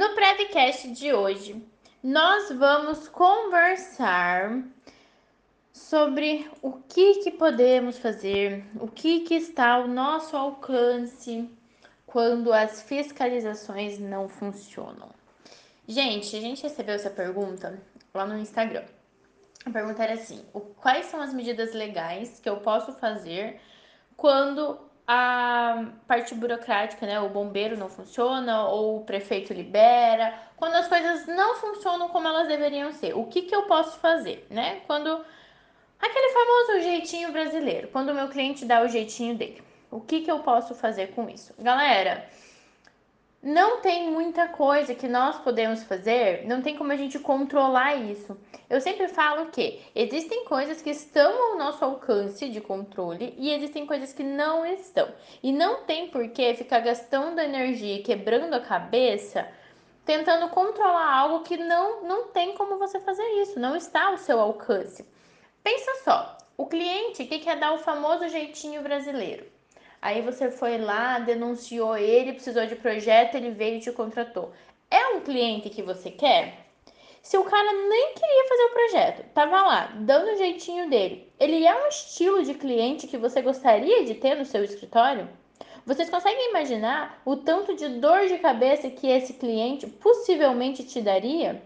No Prevcast de hoje, nós vamos conversar sobre o que, que podemos fazer, o que, que está ao nosso alcance quando as fiscalizações não funcionam. Gente, a gente recebeu essa pergunta lá no Instagram. A pergunta era assim: quais são as medidas legais que eu posso fazer quando a parte burocrática, né? O bombeiro não funciona ou o prefeito libera, quando as coisas não funcionam como elas deveriam ser. O que, que eu posso fazer, né? Quando aquele famoso jeitinho brasileiro, quando o meu cliente dá o jeitinho dele. O que, que eu posso fazer com isso? Galera, não tem muita coisa que nós podemos fazer, não tem como a gente controlar isso. Eu sempre falo que existem coisas que estão ao nosso alcance de controle e existem coisas que não estão. E não tem por que ficar gastando energia quebrando a cabeça tentando controlar algo que não, não tem como você fazer isso, não está ao seu alcance. Pensa só, o cliente que quer dar o famoso jeitinho brasileiro. Aí você foi lá, denunciou ele, precisou de projeto, ele veio e te contratou. É um cliente que você quer? Se o cara nem queria fazer o projeto, tava lá, dando o jeitinho dele, ele é um estilo de cliente que você gostaria de ter no seu escritório? Vocês conseguem imaginar o tanto de dor de cabeça que esse cliente possivelmente te daria?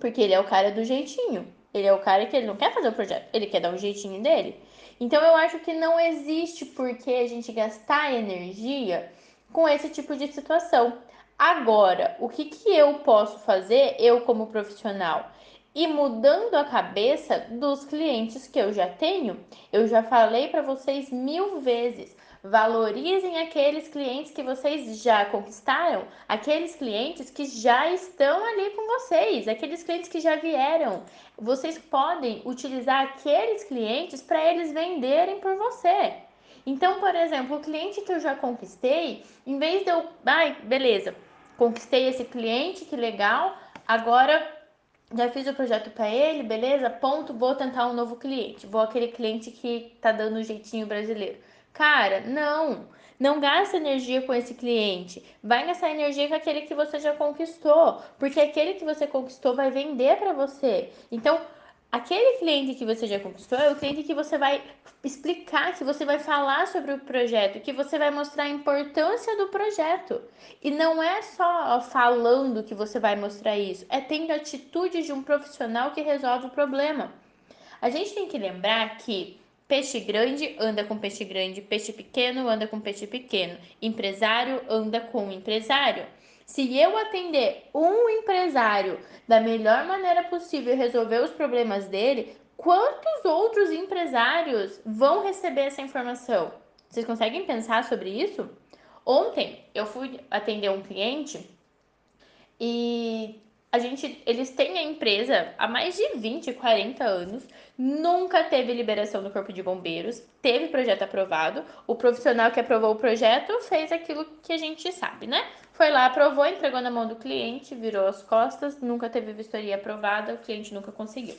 Porque ele é o cara do jeitinho. Ele é o cara que ele não quer fazer o projeto, ele quer dar um jeitinho dele. Então eu acho que não existe por que a gente gastar energia com esse tipo de situação. Agora, o que, que eu posso fazer, eu como profissional? E mudando a cabeça dos clientes que eu já tenho, eu já falei para vocês mil vezes. Valorizem aqueles clientes que vocês já conquistaram, aqueles clientes que já estão ali com vocês, aqueles clientes que já vieram. Vocês podem utilizar aqueles clientes para eles venderem por você. Então, por exemplo, o cliente que eu já conquistei, em vez de eu, ai, beleza, conquistei esse cliente, que legal, agora já fiz o projeto para ele, beleza? Ponto, vou tentar um novo cliente. Vou aquele cliente que tá dando um jeitinho brasileiro. Cara, não. Não gasta energia com esse cliente. Vai gastar energia com aquele que você já conquistou, porque aquele que você conquistou vai vender para você. Então, aquele cliente que você já conquistou é o cliente que você vai explicar, que você vai falar sobre o projeto, que você vai mostrar a importância do projeto. E não é só falando que você vai mostrar isso, é tendo a atitude de um profissional que resolve o problema. A gente tem que lembrar que Peixe grande anda com peixe grande, peixe pequeno anda com peixe pequeno, empresário anda com empresário. Se eu atender um empresário da melhor maneira possível e resolver os problemas dele, quantos outros empresários vão receber essa informação? Vocês conseguem pensar sobre isso? Ontem eu fui atender um cliente e a gente, eles têm a empresa há mais de 20, 40 anos, nunca teve liberação do Corpo de Bombeiros, teve projeto aprovado. O profissional que aprovou o projeto fez aquilo que a gente sabe, né? Foi lá, aprovou, entregou na mão do cliente, virou as costas, nunca teve vistoria aprovada, o cliente nunca conseguiu.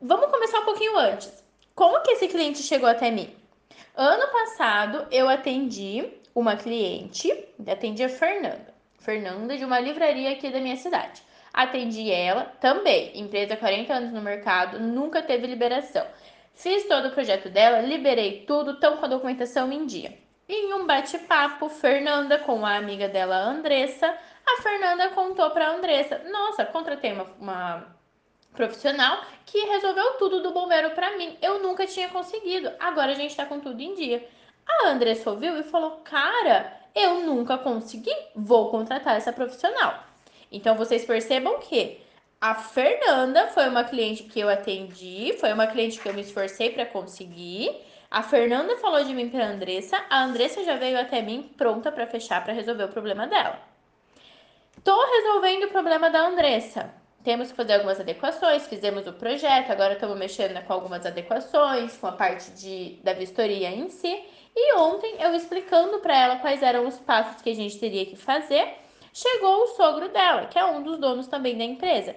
Vamos começar um pouquinho antes. Como que esse cliente chegou até mim? Ano passado eu atendi uma cliente, atendi a Fernanda. Fernanda, de uma livraria aqui da minha cidade. Atendi ela também, empresa 40 anos no mercado, nunca teve liberação. Fiz todo o projeto dela, liberei tudo, tão com a documentação em dia. Em um bate-papo, Fernanda com a amiga dela, Andressa, a Fernanda contou para Andressa: Nossa, contratei uma, uma profissional que resolveu tudo do bombeiro para mim. Eu nunca tinha conseguido. Agora a gente tá com tudo em dia. A Andressa ouviu e falou: Cara, eu nunca consegui, vou contratar essa profissional. Então vocês percebam que a Fernanda foi uma cliente que eu atendi, foi uma cliente que eu me esforcei para conseguir. A Fernanda falou de mim para Andressa, a Andressa já veio até mim pronta para fechar para resolver o problema dela. Tô resolvendo o problema da Andressa. Temos que fazer algumas adequações, fizemos o projeto, agora estamos mexendo com algumas adequações, com a parte de, da vistoria em si. E ontem eu explicando para ela quais eram os passos que a gente teria que fazer, chegou o sogro dela, que é um dos donos também da empresa.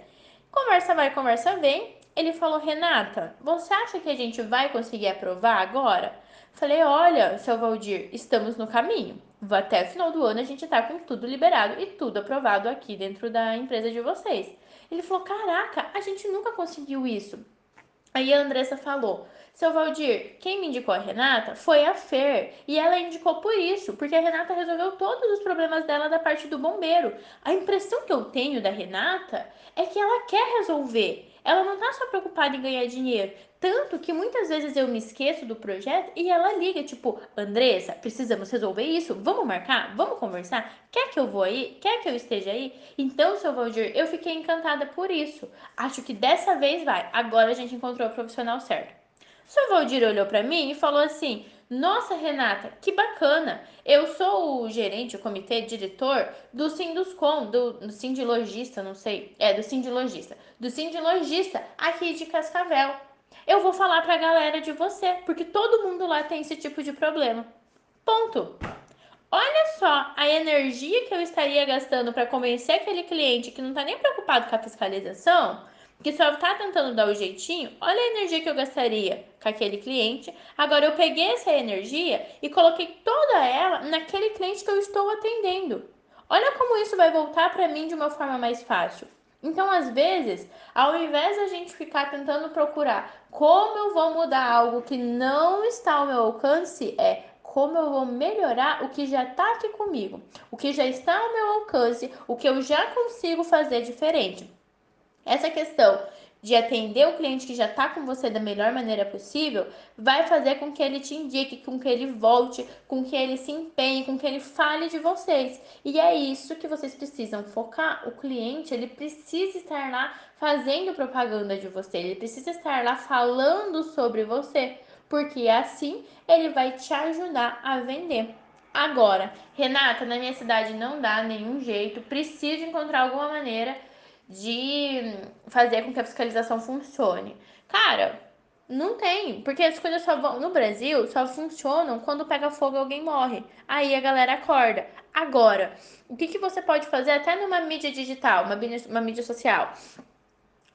Conversa vai, conversa vem. Ele falou: Renata, você acha que a gente vai conseguir aprovar agora? Falei: olha, seu Valdir, estamos no caminho. Até o final do ano a gente tá com tudo liberado e tudo aprovado aqui dentro da empresa de vocês. Ele falou: caraca, a gente nunca conseguiu isso. Aí a Andressa falou: seu Valdir, quem me indicou a Renata foi a Fer. E ela indicou por isso, porque a Renata resolveu todos os problemas dela da parte do bombeiro. A impressão que eu tenho da Renata é que ela quer resolver. Ela não tá só preocupada em ganhar dinheiro. Tanto que muitas vezes eu me esqueço do projeto e ela liga, tipo, Andressa, precisamos resolver isso? Vamos marcar? Vamos conversar? Quer que eu vou aí? Quer que eu esteja aí? Então, seu Valdir, eu fiquei encantada por isso. Acho que dessa vez vai. Agora a gente encontrou o profissional certo. Seu Valdir olhou para mim e falou assim: Nossa, Renata, que bacana! Eu sou o gerente, o comitê diretor do Sinduscom, do, do Sindilogista, não sei. É, do Sindilogista. Do Sindilogista aqui de Cascavel. Eu vou falar pra galera de você, porque todo mundo lá tem esse tipo de problema. Ponto. Olha só a energia que eu estaria gastando para convencer aquele cliente que não está nem preocupado com a fiscalização que só tá tentando dar o jeitinho, olha a energia que eu gastaria com aquele cliente. Agora eu peguei essa energia e coloquei toda ela naquele cliente que eu estou atendendo. Olha como isso vai voltar para mim de uma forma mais fácil. Então, às vezes, ao invés da gente ficar tentando procurar como eu vou mudar algo que não está ao meu alcance, é como eu vou melhorar o que já está aqui comigo, o que já está ao meu alcance, o que eu já consigo fazer diferente. Essa questão de atender o cliente que já está com você da melhor maneira possível, vai fazer com que ele te indique, com que ele volte, com que ele se empenhe, com que ele fale de vocês. E é isso que vocês precisam focar. O cliente, ele precisa estar lá fazendo propaganda de você, ele precisa estar lá falando sobre você, porque assim ele vai te ajudar a vender. Agora, Renata, na minha cidade não dá nenhum jeito, preciso encontrar alguma maneira de fazer com que a fiscalização funcione. Cara, não tem, porque as coisas só vão no Brasil só funcionam quando pega fogo e alguém morre. Aí a galera acorda. Agora, o que, que você pode fazer até numa mídia digital, uma uma mídia social?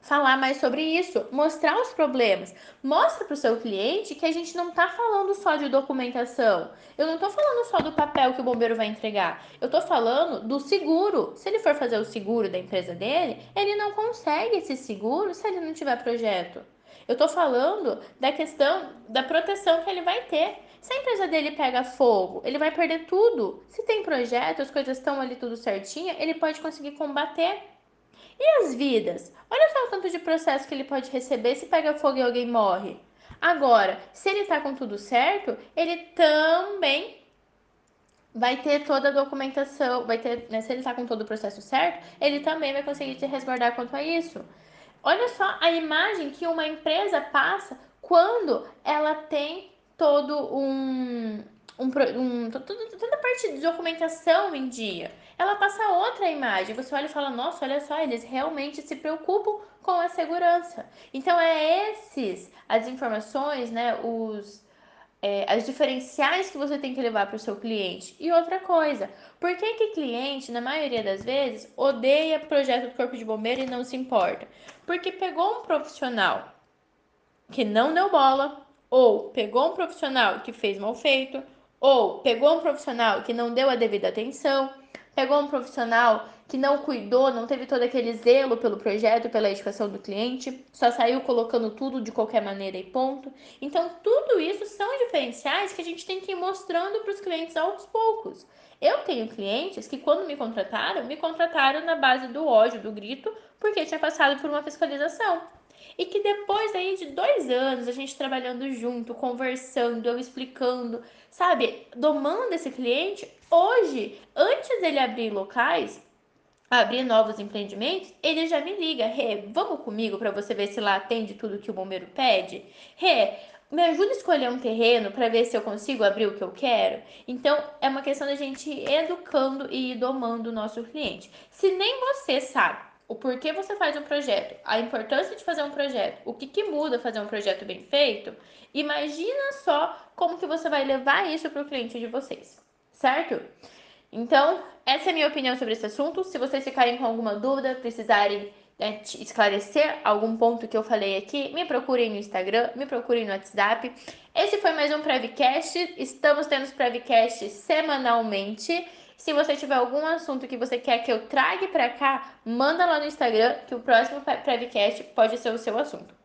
Falar mais sobre isso, mostrar os problemas. Mostra para o seu cliente que a gente não está falando só de documentação. Eu não estou falando só do papel que o bombeiro vai entregar. Eu estou falando do seguro. Se ele for fazer o seguro da empresa dele, ele não consegue esse seguro se ele não tiver projeto. Eu estou falando da questão da proteção que ele vai ter. Se a empresa dele pega fogo, ele vai perder tudo. Se tem projeto, as coisas estão ali tudo certinha, ele pode conseguir combater e as vidas? Olha só o tanto de processo que ele pode receber se pega fogo e alguém morre. Agora, se ele tá com tudo certo, ele também vai ter toda a documentação, vai ter, né, se ele tá com todo o processo certo, ele também vai conseguir te resguardar quanto a isso. Olha só a imagem que uma empresa passa quando ela tem todo um, um, um toda a parte de documentação em dia ela passa outra imagem. Você olha e fala: nossa, olha só, eles realmente se preocupam com a segurança. Então, é esses, as informações, né, os. É, as diferenciais que você tem que levar para o seu cliente. E outra coisa, por que que cliente, na maioria das vezes, odeia projeto do Corpo de Bombeiro e não se importa? Porque pegou um profissional que não deu bola, ou pegou um profissional que fez mal feito, ou pegou um profissional que não deu a devida atenção, pegou um profissional que não cuidou, não teve todo aquele zelo pelo projeto, pela educação do cliente, só saiu colocando tudo de qualquer maneira e ponto. Então, tudo isso são diferenciais que a gente tem que ir mostrando para os clientes aos poucos. Eu tenho clientes que, quando me contrataram, me contrataram na base do ódio, do grito, porque tinha passado por uma fiscalização. E que depois aí de dois anos, a gente trabalhando junto, conversando, eu explicando, sabe, domando esse cliente, hoje, antes dele abrir locais, abrir novos empreendimentos, ele já me liga, Rê, vamos comigo para você ver se lá atende tudo que o bombeiro pede? Rê, me ajuda a escolher um terreno para ver se eu consigo abrir o que eu quero. Então, é uma questão da gente ir educando e ir domando o nosso cliente. Se nem você sabe o porquê você faz um projeto, a importância de fazer um projeto, o que, que muda fazer um projeto bem feito, imagina só como que você vai levar isso para o cliente de vocês, certo? Então, essa é a minha opinião sobre esse assunto. Se vocês ficarem com alguma dúvida, precisarem né, esclarecer algum ponto que eu falei aqui, me procurem no Instagram, me procurem no WhatsApp. Esse foi mais um Prevcast. Estamos tendo os Prevcasts semanalmente. Se você tiver algum assunto que você quer que eu traga para cá, manda lá no Instagram que o próximo Prevcast pode ser o seu assunto.